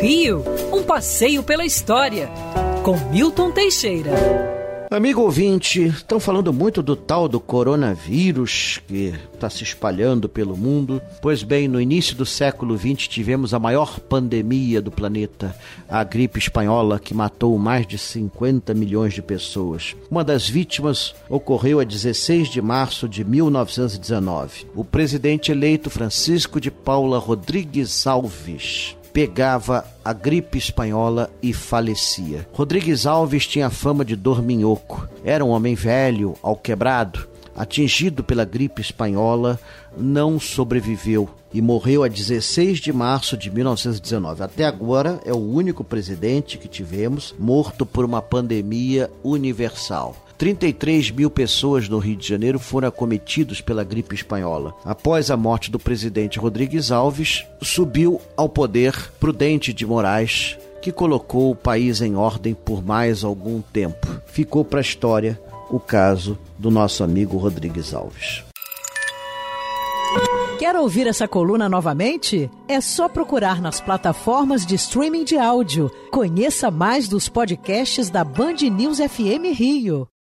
Rio, um passeio pela história, com Milton Teixeira. Amigo ouvinte, estão falando muito do tal do coronavírus que está se espalhando pelo mundo. Pois bem, no início do século XX tivemos a maior pandemia do planeta, a gripe espanhola, que matou mais de 50 milhões de pessoas. Uma das vítimas ocorreu a 16 de março de 1919. O presidente eleito Francisco de Paula Rodrigues Alves pegava a gripe espanhola e falecia. Rodrigues Alves tinha fama de dorminhoco. Era um homem velho, ao quebrado, atingido pela gripe espanhola, não sobreviveu e morreu a 16 de março de 1919. Até agora é o único presidente que tivemos morto por uma pandemia universal. 33 mil pessoas no Rio de Janeiro foram acometidos pela gripe espanhola. Após a morte do presidente Rodrigues Alves, subiu ao poder Prudente de Moraes, que colocou o país em ordem por mais algum tempo. Ficou para a história o caso do nosso amigo Rodrigues Alves. Quer ouvir essa coluna novamente? É só procurar nas plataformas de streaming de áudio. Conheça mais dos podcasts da Band News FM Rio.